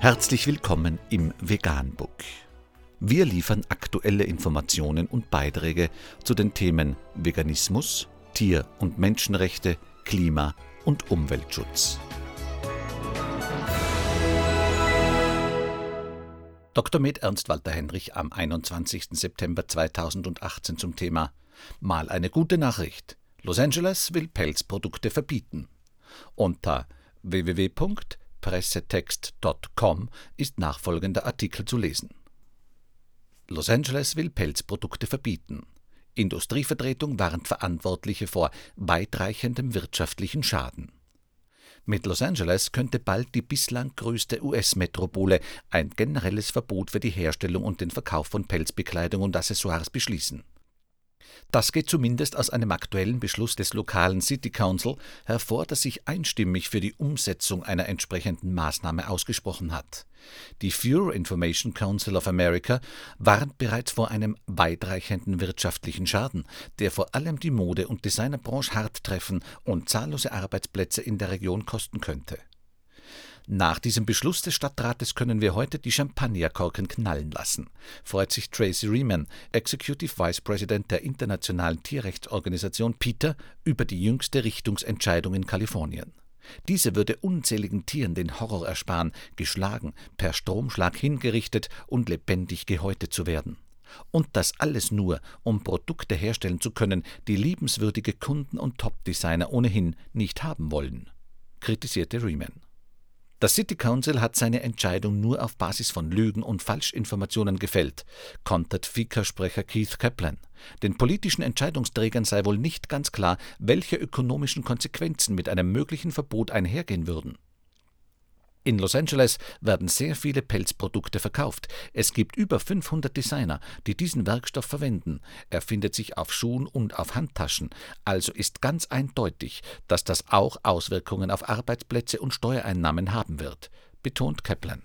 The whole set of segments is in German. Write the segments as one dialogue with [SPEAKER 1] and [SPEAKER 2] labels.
[SPEAKER 1] Herzlich willkommen im Veganbook. Wir liefern aktuelle Informationen und Beiträge zu den Themen Veganismus, Tier- und Menschenrechte, Klima- und Umweltschutz. Dr. Med Ernst Walter Henrich am 21. September 2018 zum Thema Mal eine gute Nachricht. Los Angeles will Pelzprodukte verbieten. Unter www.pressetext.com ist nachfolgender Artikel zu lesen. Los Angeles will Pelzprodukte verbieten. Industrievertretung warnt Verantwortliche vor weitreichendem wirtschaftlichen Schaden. Mit Los Angeles könnte bald die bislang größte US-Metropole ein generelles Verbot für die Herstellung und den Verkauf von Pelzbekleidung und Accessoires beschließen. Das geht zumindest aus einem aktuellen Beschluss des lokalen City Council hervor, das sich einstimmig für die Umsetzung einer entsprechenden Maßnahme ausgesprochen hat. Die Fure Information Council of America warnt bereits vor einem weitreichenden wirtschaftlichen Schaden, der vor allem die Mode- und Designerbranche hart treffen und zahllose Arbeitsplätze in der Region kosten könnte. Nach diesem Beschluss des Stadtrates können wir heute die Champagnerkorken knallen lassen, freut sich Tracy Riemann, Executive Vice President der internationalen Tierrechtsorganisation PETA, über die jüngste Richtungsentscheidung in Kalifornien. Diese würde unzähligen Tieren den Horror ersparen, geschlagen, per Stromschlag hingerichtet und lebendig gehäutet zu werden. Und das alles nur, um Produkte herstellen zu können, die liebenswürdige Kunden und Top-Designer ohnehin nicht haben wollen, kritisierte Riemann. Das City Council hat seine Entscheidung nur auf Basis von Lügen und Falschinformationen gefällt, kontert FICA-Sprecher Keith Kaplan. Den politischen Entscheidungsträgern sei wohl nicht ganz klar, welche ökonomischen Konsequenzen mit einem möglichen Verbot einhergehen würden. In Los Angeles werden sehr viele Pelzprodukte verkauft. Es gibt über 500 Designer, die diesen Werkstoff verwenden. Er findet sich auf Schuhen und auf Handtaschen. Also ist ganz eindeutig, dass das auch Auswirkungen auf Arbeitsplätze und Steuereinnahmen haben wird, betont Kaplan.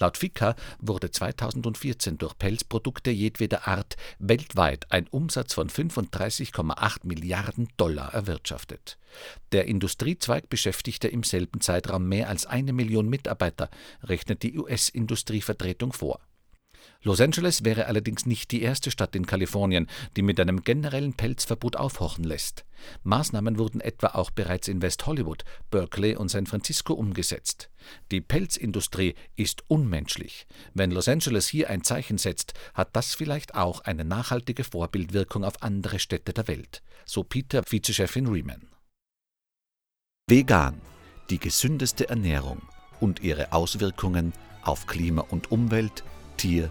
[SPEAKER 1] Laut FICA wurde 2014 durch Pelzprodukte jedweder Art weltweit ein Umsatz von 35,8 Milliarden Dollar erwirtschaftet. Der Industriezweig beschäftigte im selben Zeitraum mehr als eine Million Mitarbeiter, rechnet die US-Industrievertretung vor Los Angeles wäre allerdings nicht die erste Stadt in Kalifornien, die mit einem generellen Pelzverbot aufhorchen lässt. Maßnahmen wurden etwa auch bereits in West Hollywood, Berkeley und San Francisco umgesetzt. Die Pelzindustrie ist unmenschlich. Wenn Los Angeles hier ein Zeichen setzt, hat das vielleicht auch eine nachhaltige Vorbildwirkung auf andere Städte der Welt, so Peter Vizechefin Riemann. Vegan, die gesündeste Ernährung und ihre Auswirkungen auf Klima und Umwelt, Tier-